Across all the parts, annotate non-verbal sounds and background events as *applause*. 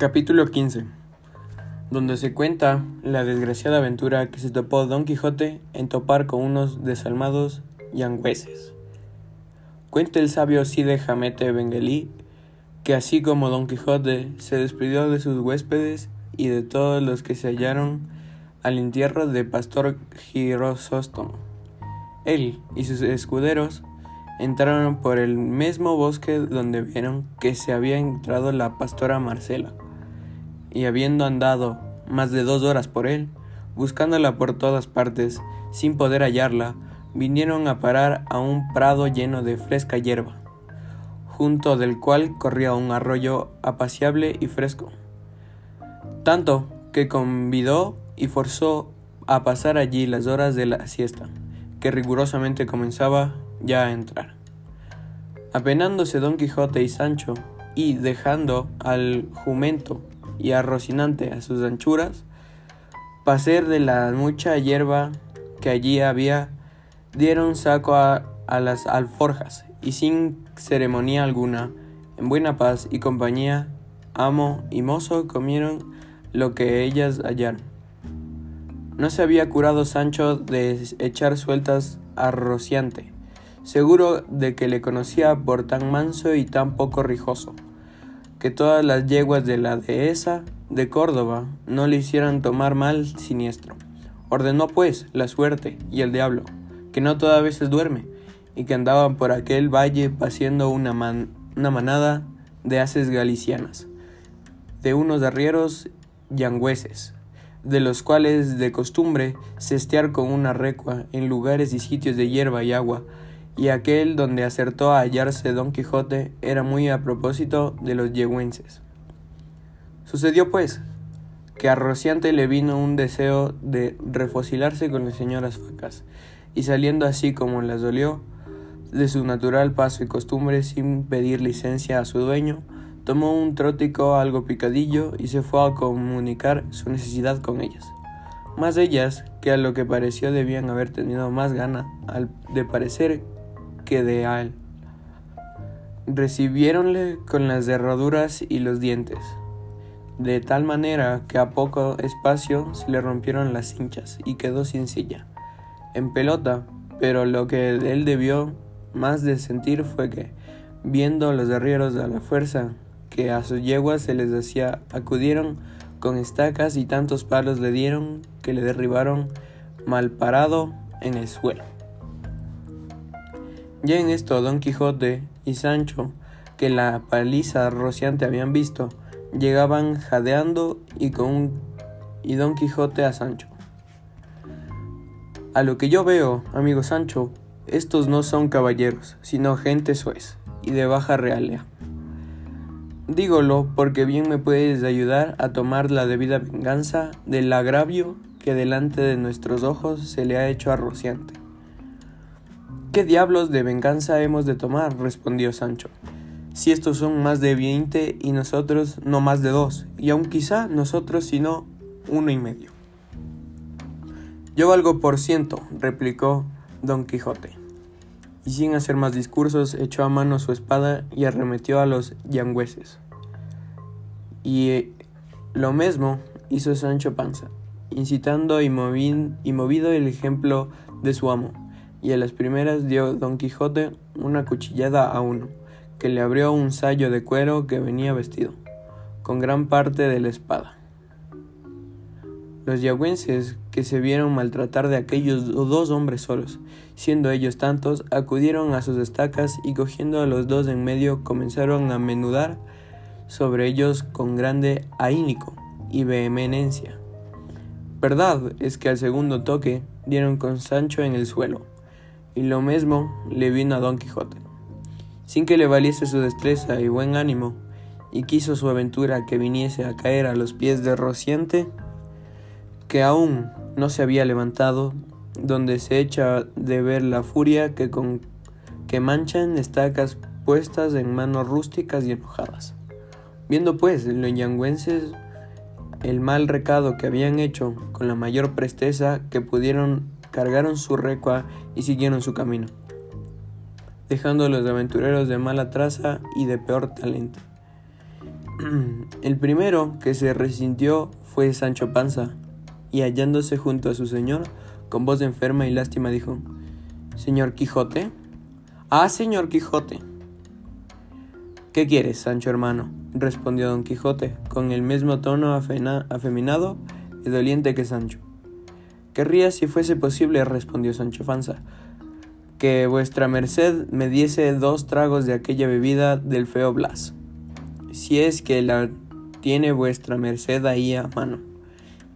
Capítulo 15 donde se cuenta la desgraciada aventura que se topó Don Quijote en topar con unos desalmados yangüeses. Cuenta el sabio Cide Jamete Benguelí que así como Don Quijote se despidió de sus huéspedes y de todos los que se hallaron al entierro de Pastor Girosóstomo, él y sus escuderos entraron por el mismo bosque donde vieron que se había entrado la pastora Marcela y habiendo andado más de dos horas por él, buscándola por todas partes, sin poder hallarla, vinieron a parar a un prado lleno de fresca hierba, junto del cual corría un arroyo apaciable y fresco, tanto que convidó y forzó a pasar allí las horas de la siesta, que rigurosamente comenzaba ya a entrar. Apenándose Don Quijote y Sancho, y dejando al jumento y a Rocinante a sus anchuras, paser de la mucha hierba que allí había, dieron saco a, a las alforjas y sin ceremonia alguna, en buena paz y compañía, amo y mozo comieron lo que ellas hallaron. No se había curado Sancho de echar sueltas a Rociante, seguro de que le conocía por tan manso y tan poco rijoso que todas las yeguas de la dehesa de Córdoba no le hicieran tomar mal siniestro. Ordenó pues la suerte y el diablo, que no todas veces duerme, y que andaban por aquel valle paseando una, una manada de haces galicianas, de unos arrieros yangüeses, de los cuales de costumbre cestear con una recua en lugares y sitios de hierba y agua, y aquel donde acertó a hallarse Don Quijote era muy a propósito de los yegüenses. Sucedió pues que a Rociante le vino un deseo de refocilarse con las señoras facas, y saliendo así como las dolió, de su natural paso y costumbre sin pedir licencia a su dueño, tomó un trótico algo picadillo y se fue a comunicar su necesidad con ellas. Más ellas, que a lo que pareció debían haber tenido más gana al de parecer de él. Recibiéronle con las derraduras y los dientes, de tal manera que a poco espacio se le rompieron las hinchas y quedó sin silla, en pelota, pero lo que él debió más de sentir fue que, viendo los arrieros a la fuerza que a sus yeguas se les hacía, acudieron con estacas y tantos palos le dieron que le derribaron mal parado en el suelo. Ya en esto Don Quijote y Sancho, que la paliza rociante habían visto, llegaban jadeando y con y Don Quijote a Sancho. A lo que yo veo, amigo Sancho, estos no son caballeros, sino gente suez y de baja realea. Dígolo porque bien me puedes ayudar a tomar la debida venganza del agravio que delante de nuestros ojos se le ha hecho a Rociante. ¿Qué diablos de venganza hemos de tomar? respondió Sancho. Si estos son más de veinte y nosotros no más de dos, y aun quizá nosotros sino uno y medio. Yo valgo por ciento, replicó don Quijote, y sin hacer más discursos echó a mano su espada y arremetió a los yangüeses. Y eh, lo mismo hizo Sancho Panza, incitando y, y movido el ejemplo de su amo y a las primeras dio Don Quijote una cuchillada a uno, que le abrió un sayo de cuero que venía vestido, con gran parte de la espada. Los yagüenses, que se vieron maltratar de aquellos dos hombres solos, siendo ellos tantos, acudieron a sus estacas y cogiendo a los dos en medio comenzaron a menudar sobre ellos con grande ahínico y vehemencia. Verdad es que al segundo toque dieron con Sancho en el suelo, y lo mismo le vino a Don Quijote, sin que le valiese su destreza y buen ánimo, y quiso su aventura que viniese a caer a los pies de Rociente, que aún no se había levantado, donde se echa de ver la furia que con que manchan estacas puestas en manos rústicas y enojadas. Viendo pues los yangüenses el mal recado que habían hecho con la mayor presteza que pudieron cargaron su recua y siguieron su camino, dejando a los aventureros de mala traza y de peor talento. *clears throat* El primero que se resintió fue Sancho Panza, y hallándose junto a su señor, con voz enferma y lástima dijo, Señor Quijote. Ah, señor Quijote. ¿Qué quieres, Sancho hermano? respondió don Quijote, con el mismo tono afeminado y doliente que Sancho. Querría, si fuese posible, respondió Sancho Panza, que vuestra merced me diese dos tragos de aquella bebida del feo Blas, si es que la tiene vuestra merced ahí a mano.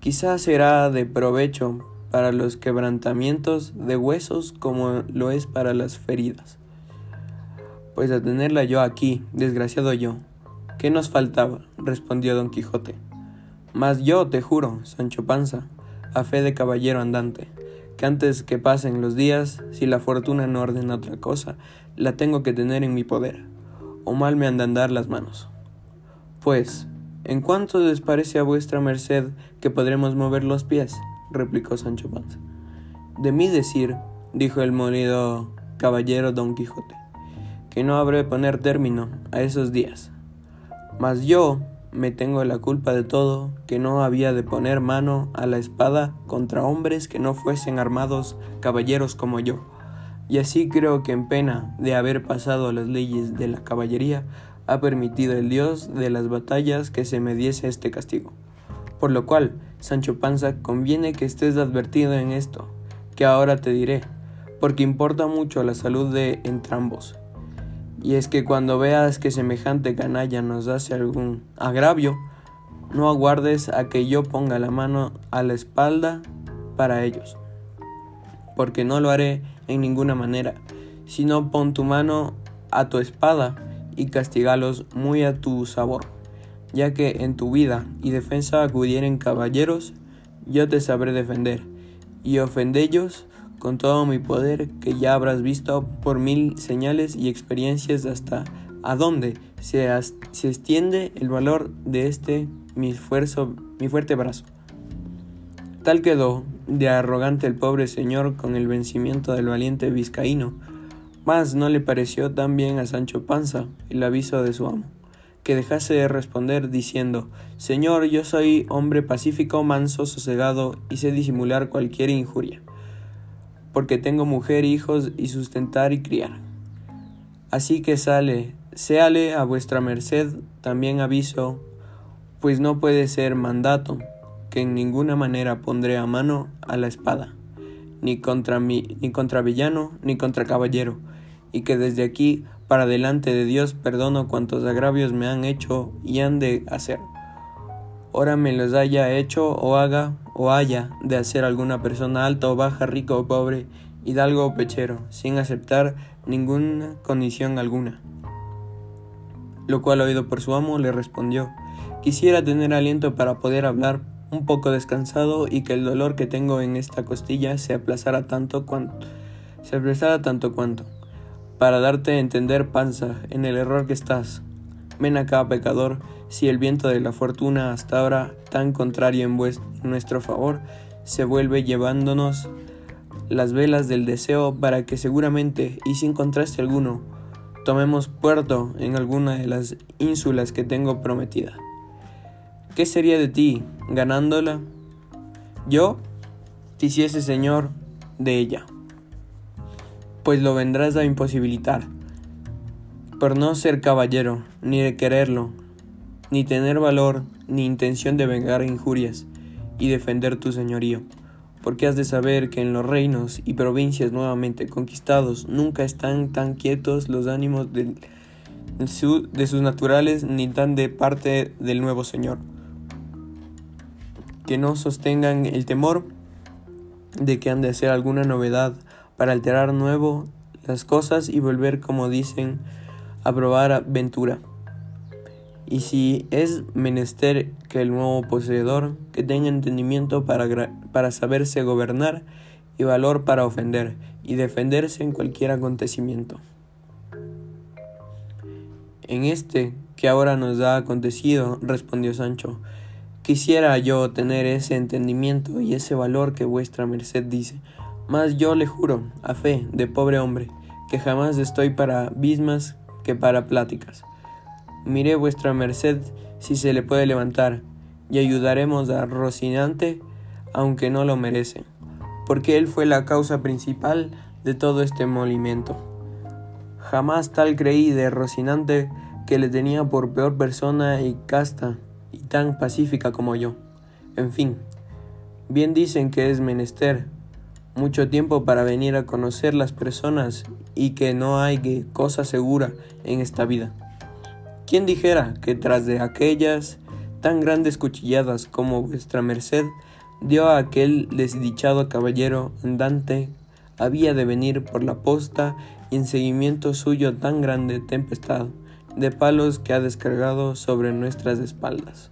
Quizás será de provecho para los quebrantamientos de huesos como lo es para las feridas. Pues a tenerla yo aquí, desgraciado yo. ¿Qué nos faltaba? respondió don Quijote. Mas yo te juro, Sancho Panza, a fe de caballero andante, que antes que pasen los días, si la fortuna no ordena otra cosa, la tengo que tener en mi poder, o mal me han de andar las manos. Pues, ¿en cuánto les parece a vuestra merced que podremos mover los pies? replicó Sancho Panza. De mí decir, dijo el molido caballero Don Quijote, que no habré de poner término a esos días. Mas yo me tengo la culpa de todo, que no había de poner mano a la espada contra hombres que no fuesen armados caballeros como yo. Y así creo que en pena de haber pasado las leyes de la caballería, ha permitido el Dios de las batallas que se me diese este castigo. Por lo cual, Sancho Panza, conviene que estés advertido en esto, que ahora te diré, porque importa mucho la salud de entrambos. Y es que cuando veas que semejante canalla nos hace algún agravio, no aguardes a que yo ponga la mano a la espalda para ellos, porque no lo haré en ninguna manera, sino pon tu mano a tu espada y castigalos muy a tu sabor ya que en tu vida y defensa acudieren caballeros, yo te sabré defender, y ofendellos con todo mi poder que ya habrás visto por mil señales y experiencias hasta a dónde se, extiende el valor de este mi esfuerzo, mi fuerte brazo. Tal quedó de arrogante el pobre señor con el vencimiento del valiente vizcaíno, mas no le pareció tan bien a Sancho Panza el aviso de su amo que dejase de responder diciendo Señor, yo soy hombre pacífico, manso, sosegado, y sé disimular cualquier injuria, porque tengo mujer, hijos, y sustentar y criar. Así que sale, séale a vuestra merced también aviso, pues no puede ser mandato, que en ninguna manera pondré a mano a la espada, ni contra mí, ni contra villano, ni contra caballero, y que desde aquí para delante de Dios perdono cuantos agravios me han hecho y han de hacer. Ora me los haya hecho o haga o haya de hacer alguna persona alta o baja, rico o pobre, hidalgo o pechero, sin aceptar ninguna condición alguna. Lo cual oído por su amo le respondió, quisiera tener aliento para poder hablar un poco descansado y que el dolor que tengo en esta costilla se aplazara tanto cuanto se aplazara tanto cuanto para darte a entender, panza, en el error que estás. Ven acá, pecador, si el viento de la fortuna hasta ahora tan contrario en, nuestro favor se vuelve llevándonos las velas del deseo para que seguramente y sin contraste alguno tomemos puerto en alguna de las ínsulas que tengo prometida. ¿Qué sería de ti ganándola? Yo te hiciese señor de ella pues lo vendrás a imposibilitar. Por no ser caballero, ni de quererlo, ni tener valor, ni intención de vengar injurias y defender tu señorío, porque has de saber que en los reinos y provincias nuevamente conquistados nunca están tan quietos los ánimos de, de sus naturales ni tan de parte del nuevo señor, que no sostengan el temor de que han de hacer alguna novedad para alterar nuevo las cosas y volver, como dicen, a ventura. Y si es menester que el nuevo poseedor que tenga entendimiento para, para saberse gobernar y valor para ofender y defenderse en cualquier acontecimiento. En este que ahora nos ha acontecido, respondió Sancho, quisiera yo tener ese entendimiento y ese valor que vuestra merced dice, mas yo le juro, a fe de pobre hombre, que jamás estoy para bismas que para pláticas. Mire vuestra merced si se le puede levantar, y ayudaremos a Rocinante, aunque no lo merece, porque él fue la causa principal de todo este molimiento. Jamás tal creí de Rocinante que le tenía por peor persona y casta y tan pacífica como yo. En fin, bien dicen que es menester mucho tiempo para venir a conocer las personas y que no hay cosa segura en esta vida. ¿Quién dijera que tras de aquellas tan grandes cuchilladas como vuestra merced dio a aquel desdichado caballero andante había de venir por la posta y en seguimiento suyo tan grande tempestad de palos que ha descargado sobre nuestras espaldas?